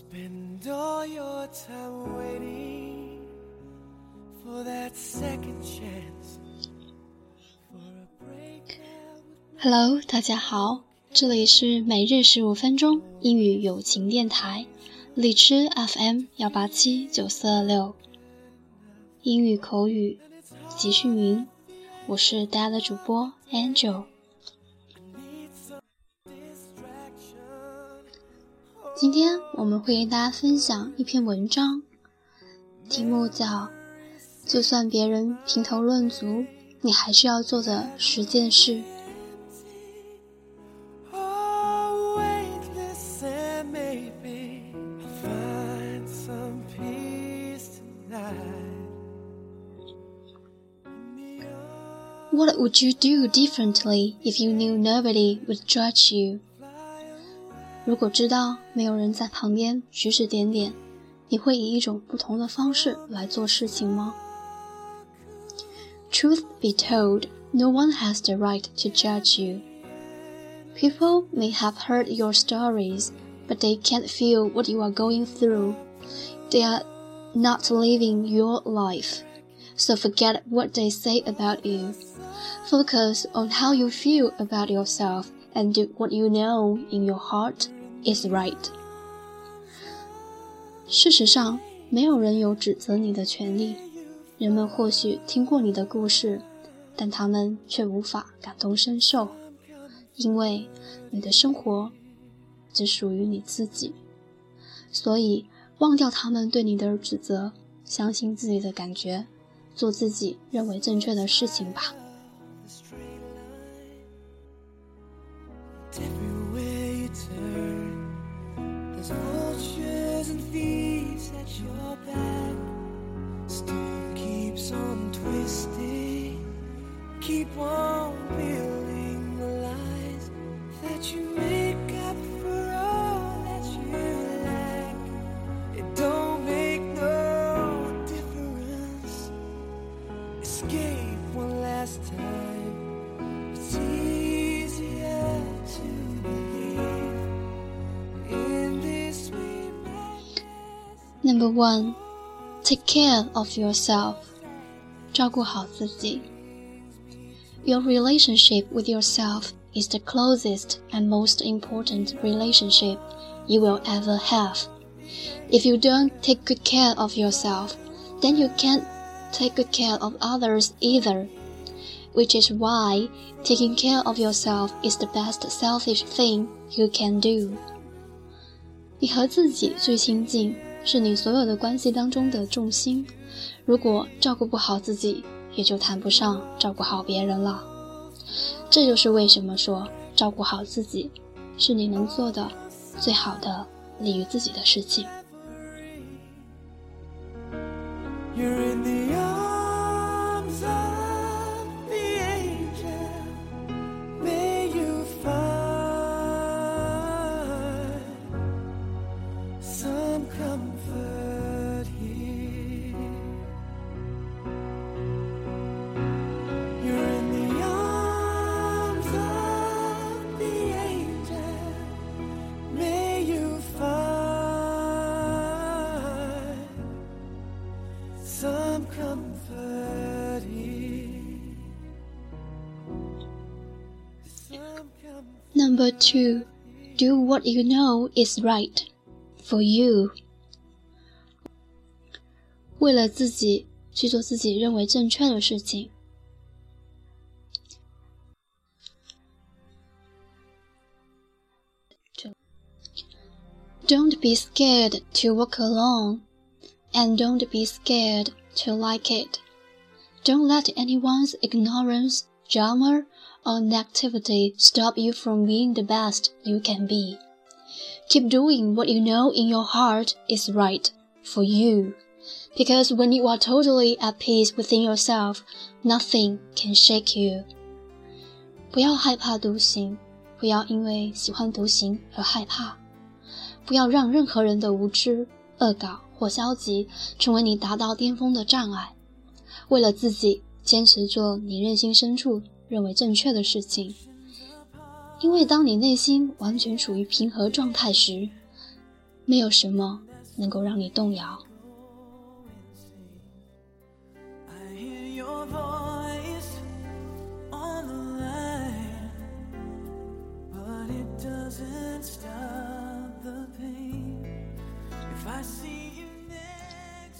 Spend all your time waiting for that second chance. For a break Hello，大家好，这里是每日十五分钟英语友情电台，荔枝 FM 幺八七九四二六，英语口语集训营，我是大家的主播 Angel。今天我们会跟大家分享一篇文章，题目叫《就算别人评头论足，你还是要做的十件事》。 Oh, weightless and maybe I'll find some peace tonight. What would you do differently if you knew nobody would judge you？ 如果知道没有人在旁边指指点点，你会以一种不同的方式来做事情吗？Truth be told, no one has the right to judge you. People may have heard your stories, but they can't feel what you are going through. They are not living your life. So forget what they say about you. Focus on how you feel about yourself and do what you know in your heart is right. 事实上，没有人有指责你的权利。人们或许听过你的故事，但他们却无法感同身受，因为你的生活只属于你自己。所以，忘掉他们对你的指责，相信自己的感觉，做自己认为正确的事情吧。Keep on building the lies that you make up for all that you lack. It don't make no difference. Escape one last time. It's easier to believe in this sweet madness. Number one, take care of yourself. 照顾好自己。 Your relationship with yourself is the closest and most important relationship you will ever have. If you don't take good care of yourself, then you can't take good care of others either. Which is why taking care of yourself is the best selfish thing you can do. 你和自己最亲近，是你所有的关系当中的重心。如果照顾不好自己， 也就谈不上照顾好别人了。这就是为什么说照顾好自己，是你能做的最好的利于自己的事情。You're in Number two, do what you know is right for you. 为了自己去做自己认为正确的事情。Don't be scared to walk alone, and don't be scared to like it. Don't let anyone's ignorance, drama, or negativity stop you from being the best you can be. Keep doing what you know in your heart is right for you. Because when you are totally at peace within yourself, nothing can shake you. 不要害怕独行，不要因为喜欢独行而害怕，不要让任何人的无知、恶搞或消极成为你达到巅峰的障碍。为了自己，坚持做你内心深处 认为正确的事情。因为当你内心完全处于平和状态时， 没有什么能够让你动摇。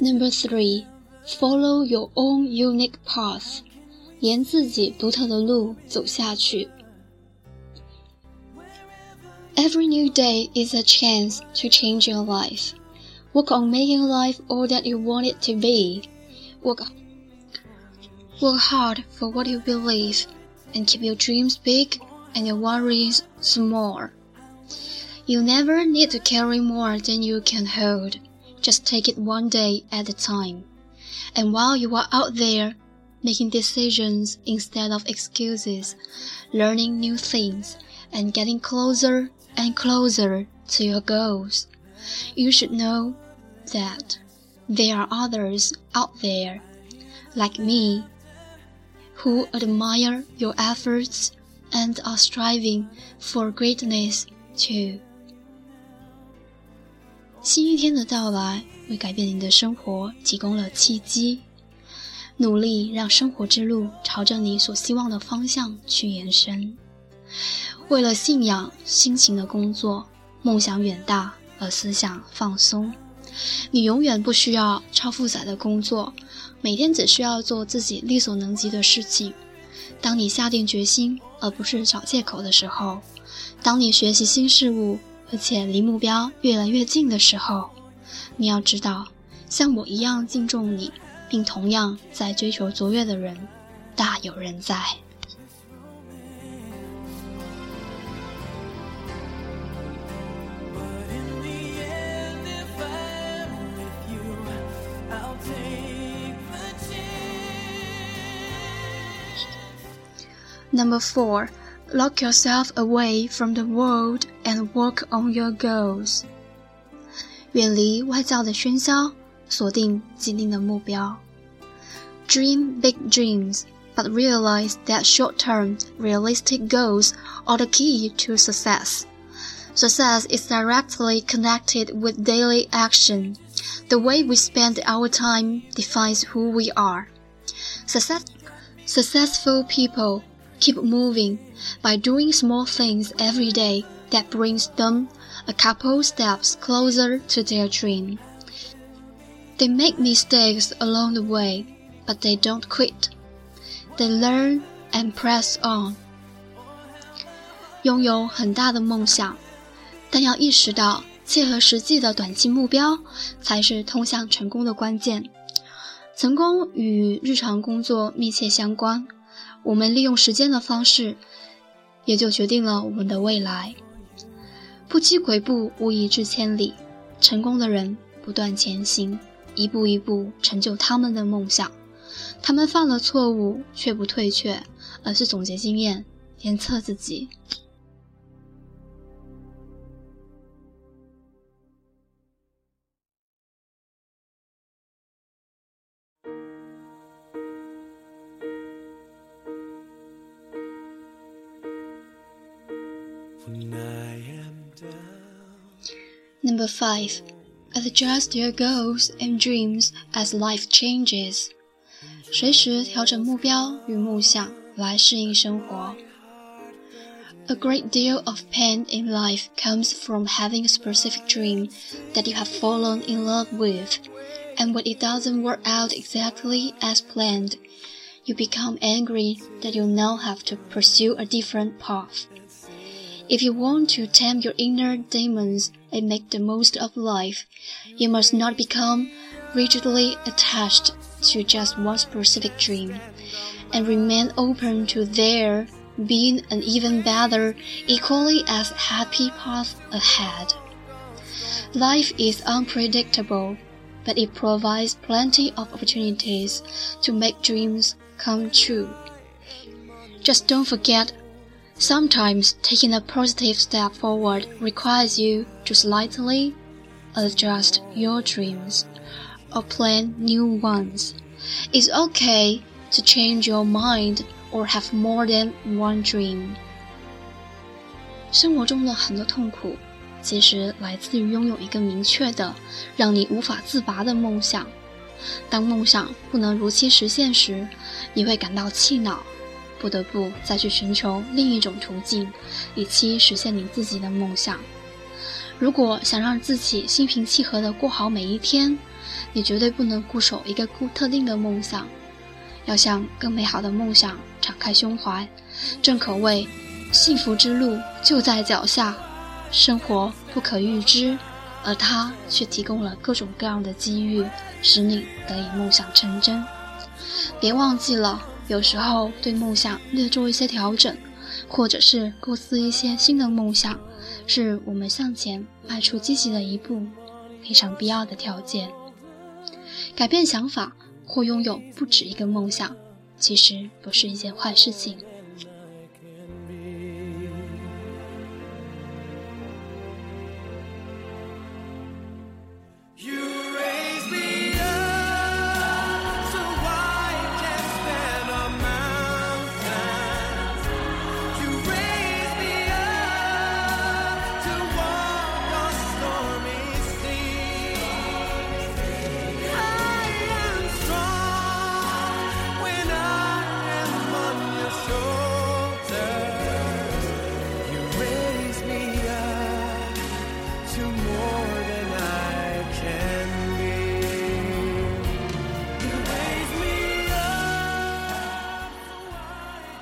Number three, follow your own unique path. 沿自己独特的路走下去。Every new day is a chance to change your life. Work on making life all that you want it to be. Work, work hard for what you believe and keep your dreams big and your worries small. You never need to carry more than you can hold. Just take it one day at a time. And while you are out there, making decisions instead of excuses, learning new things, and getting closer and closer to your goals, you should know that there are others out there, like me, who admire your efforts and are striving for greatness too. 新一天的到来，为改变你的生活提供了契机。 努力让生活之路朝着你所希望的方向去延伸。为了信仰，辛勤的工作，梦想远大而思想放松。你永远不需要超负载的工作，每天只需要做自己力所能及的事情。当你下定决心，而不是找借口的时候，当你学习新事物。而且离目标越来越近的时候，你要知道，像我一样敬重你，并同样在追求卓越的人，大有人在。Number four. Lock yourself away from the world and work on your goals. 远离外在的喧嚣， 锁定既定的目标。Dream big dreams, but realize that short-term, realistic goals are the key to success. Success is directly connected with daily action. The way we spend our time defines who we are. Success, successful people keep moving by doing small things every day that brings them a couple steps closer to their dream. They make mistakes along the way, but they don't quit. They learn and press on. 拥有很大的梦想，但要意识到切合实际的短期目标才是通向成功的关键。成功与日常工作密切相关。我们利用时间的方式，也就决定了我们的未来。不积跬步，无以至千里。成功的人不断前行，一步一步成就他们的梦想。他们犯了错误，却不退却，而是总结经验，鞭策自己。Number five, adjust your goals and dreams as life changes. 随时调整目标与梦想来适应生活。A great deal of pain in life comes from having a specific dream that you have fallen in love with, and when it doesn't work out exactly as planned, you become angry that you now have to pursue a different path. If you want to tame your inner demons and make the most of life, you must not become rigidly attached to just one specific dream, and remain open to there being an even better, equally as happy path ahead. Life is unpredictable, but it provides plenty of opportunities to make dreams come true. Just don't forget Sometimes taking a positive step forward requires you to slightly adjust your dreams or plan new ones. It's okay to change your mind or have more than one dream. 生活中的很多痛苦， 其实来自于拥有一个明确的、让你无法自拔的梦想。当梦想不能如期实现时，你会感到气恼， 不得不再去寻求另一种途径，以期实现你自己的梦想。如果想让自己心平气和地过好每一天，你绝对不能固守一个固特定的梦想，要向更美好的梦想敞开胸怀。正可谓，幸福之路就在脚下。生活不可预知，而它却提供了各种各样的机遇，使你得以梦想成真。别忘记了，有时候对梦想略做一些调整，或者是构思一些新的梦想，是我们向前迈出积极的一步，非常必要的条件。改变想法或拥有不止一个梦想，其实不是一件坏事情。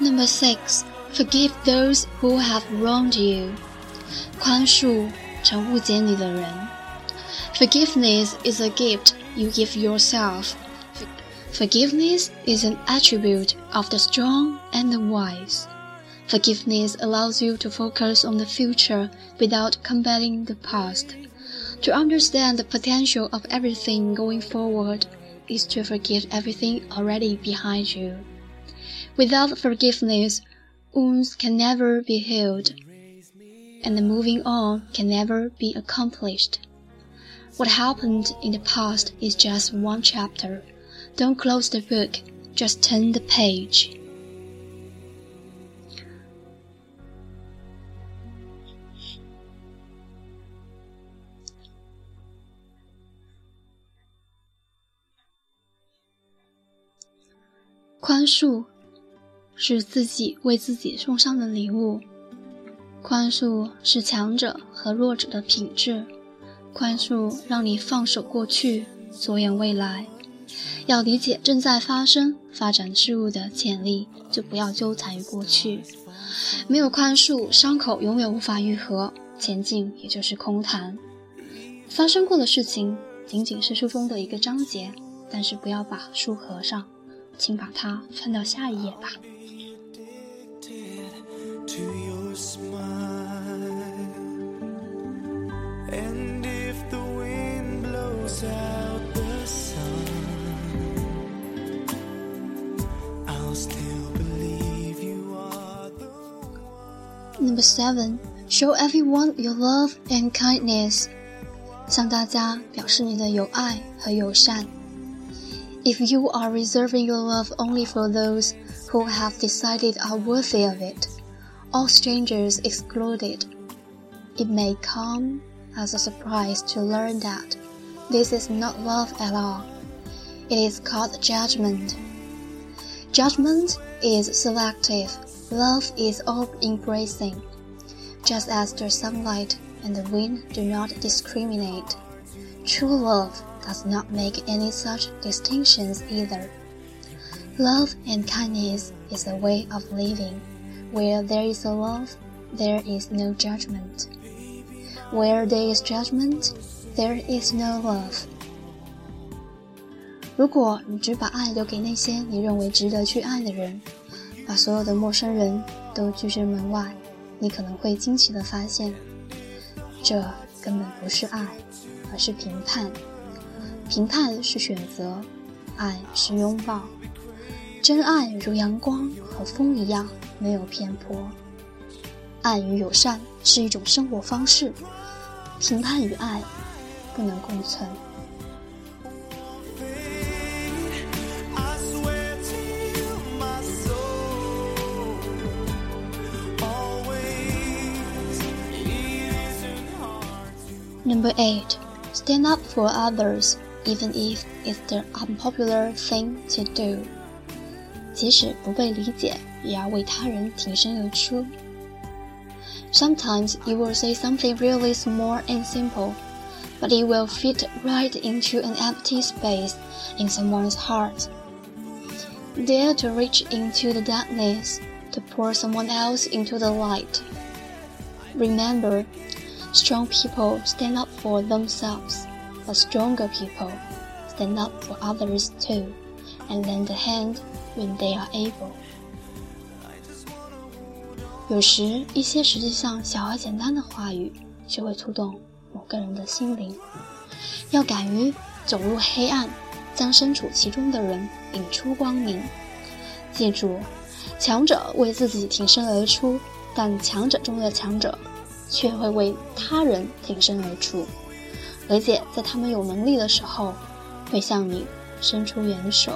Number six, forgive those who have wronged you. 宽恕曾误解你的人。Forgiveness is a gift you give yourself. Forgiveness is an attribute of the strong and the wise. Forgiveness allows you to focus on the future without combating the past. To understand the potential of everything going forward is to forgive everything already behind you. Without forgiveness, wounds can never be healed, and the moving on can never be accomplished. What happened in the past is just one chapter. Don't close the book, just turn the page. 宽恕是自己为自己送上的礼物。宽恕是强者和弱者的品质。宽恕让你放手过去，着眼未来。要理解正在发生、发展事物的潜力，就不要纠缠于过去。没有宽恕，伤口永远无法愈合，前进也就是空谈。发生过的事情仅仅是书中的一个章节，但是不要把书合上，请把它翻到下一页吧。Number seven, show everyone your love and kindness. 向大家表示你的友爱和友善。If you are reserving your love only for those who have decided are worthy of it, all strangers excluded, it may come as a surprise to learn that this is not love at all. It is called judgment. Judgment is selective. Love is all-embracing. Just as the sunlight and the wind do not discriminate, true love does not make any such distinctions either. Love and kindness is a way of living. Where there is a love, there is no judgment. Where there is judgment, there is no love. 如果你只把爱留给那些你认为值得去爱的人，把所有的陌生人都拒之门外，你可能会惊奇地发现，这根本不是爱，而是评判。评判是选择，爱是拥抱。真爱如阳光和风一样，没有偏颇。爱与友善是一种生活方式。评判与爱不能共存。Number eight, stand up for others, even if it's the unpopular thing to do. 即使不被理解，也要为他人挺身而出。Sometimes you will say something really small and simple, but it will fit right into an empty space in someone's heart. Dare to reach into the darkness to pour someone else into the light. Remember, strong people stand up for themselves, but stronger people stand up for others too, and lend a hand when they are able. 有时，一些实际上小而简单的话语，却会触动某个人的心灵。要敢于走入黑暗，将身处其中的人引出光明。记住，强者为自己挺身而出，但强者中的强者，却会为他人挺身而出，而且在他们有能力的时候，会向你伸出援手。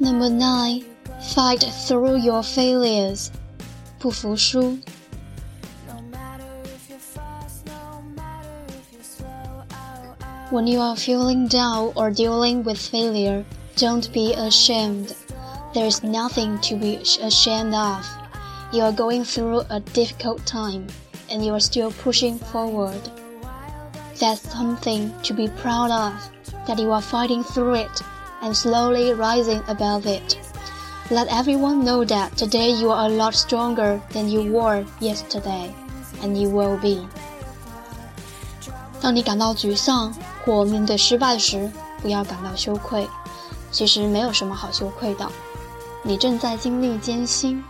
Number nine, fight through your failures. 不服输。When you are feeling down or dealing with failure, don't be ashamed. There is nothing to be ashamed of. You are going through a difficult time and you are still pushing forward. That's something to be proud of, that you are fighting through it and slowly rising above it. Let everyone know that today you are a lot stronger than you were yesterday, and you will be. 当你感到沮丧或面对失败时，不要感到羞愧。其实没有什么好羞愧的。你正在经历艰辛，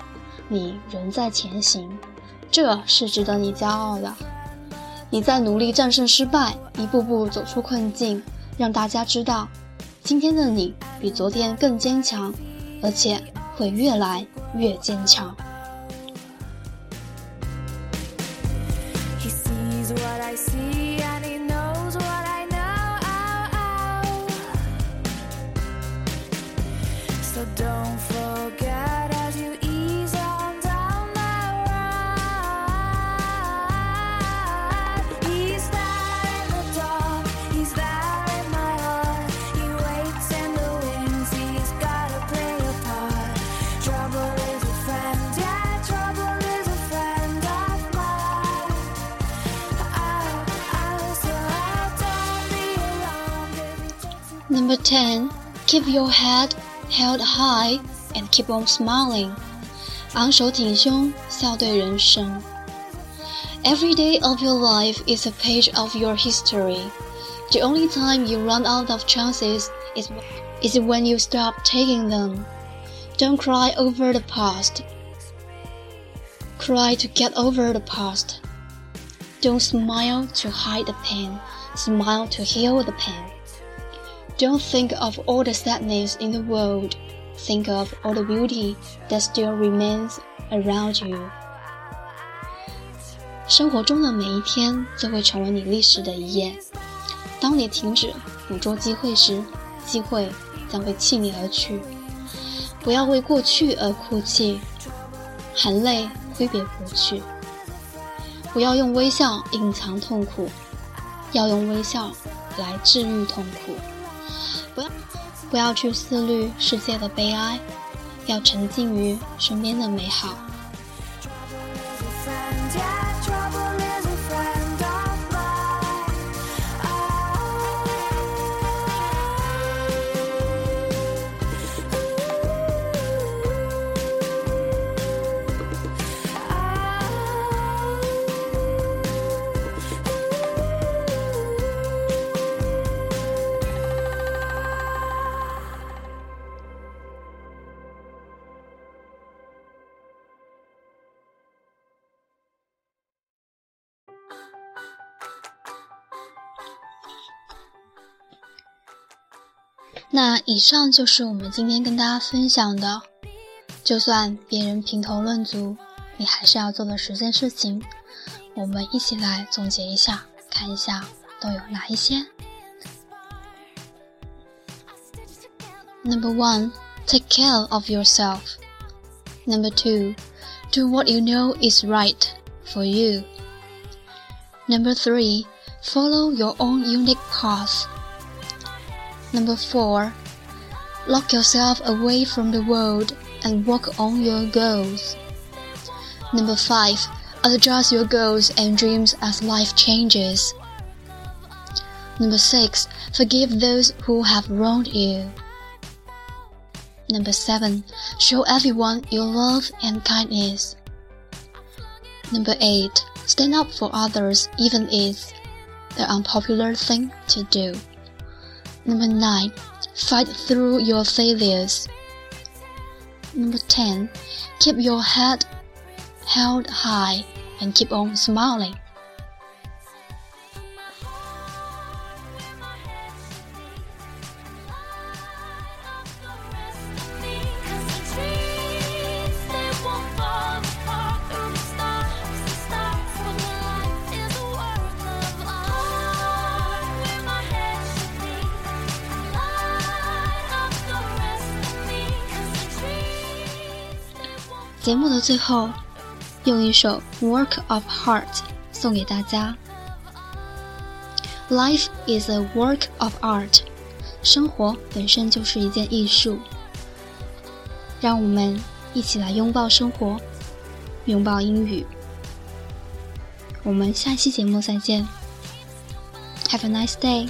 你仍在前行，这是值得你骄傲的。你在努力战胜失败，一步步走出困境，让大家知道今天的你比昨天更坚强，而且会越来越坚强。Number 10. Keep your head held high and keep on smiling. 昂首挺胸，笑对人生。Every day of your life is a page of your history. The only time you run out of chances is, is when you stop taking them. Don't cry over the past. Cry to get over the past. Don't smile to hide the pain. Smile to heal the pain. Don't think of all the sadness in the world. Think of all the beauty that still remains around you. 生活中的每一天都会成为你历史的一页。当你停止捕捉机会时，机会将会弃你而去。不要为过去而哭泣，含泪挥别过去。不要用微笑隐藏痛苦，要用微笑来治愈痛苦。 不要，不要去思虑世界的悲哀，要沉浸于身边的美好。那以上就是我们今天跟大家分享的，就算别人评头论足，你还是要做的十件事情。我们一起来总结一下，看一下都有哪一些。Number one, take care of yourself. Number two, do what you know is right for you. Number three, follow your own unique path. Number four, lock yourself away from the world and work on your goals. Number five, adjust your goals and dreams as life changes. Number six, forgive those who have wronged you. Number seven, show everyone your love and kindness. Number eight, stand up for others even if the unpopular thing to do. Number nine, fight through your failures. Number 10, keep your head held high and keep on smiling. 节目的最后，用一首《Work of Heart》送给大家。Life is a work of art，生活本身就是一件艺术。让我们一起来拥抱生活，拥抱英语。我们下期节目再见。Have a nice day。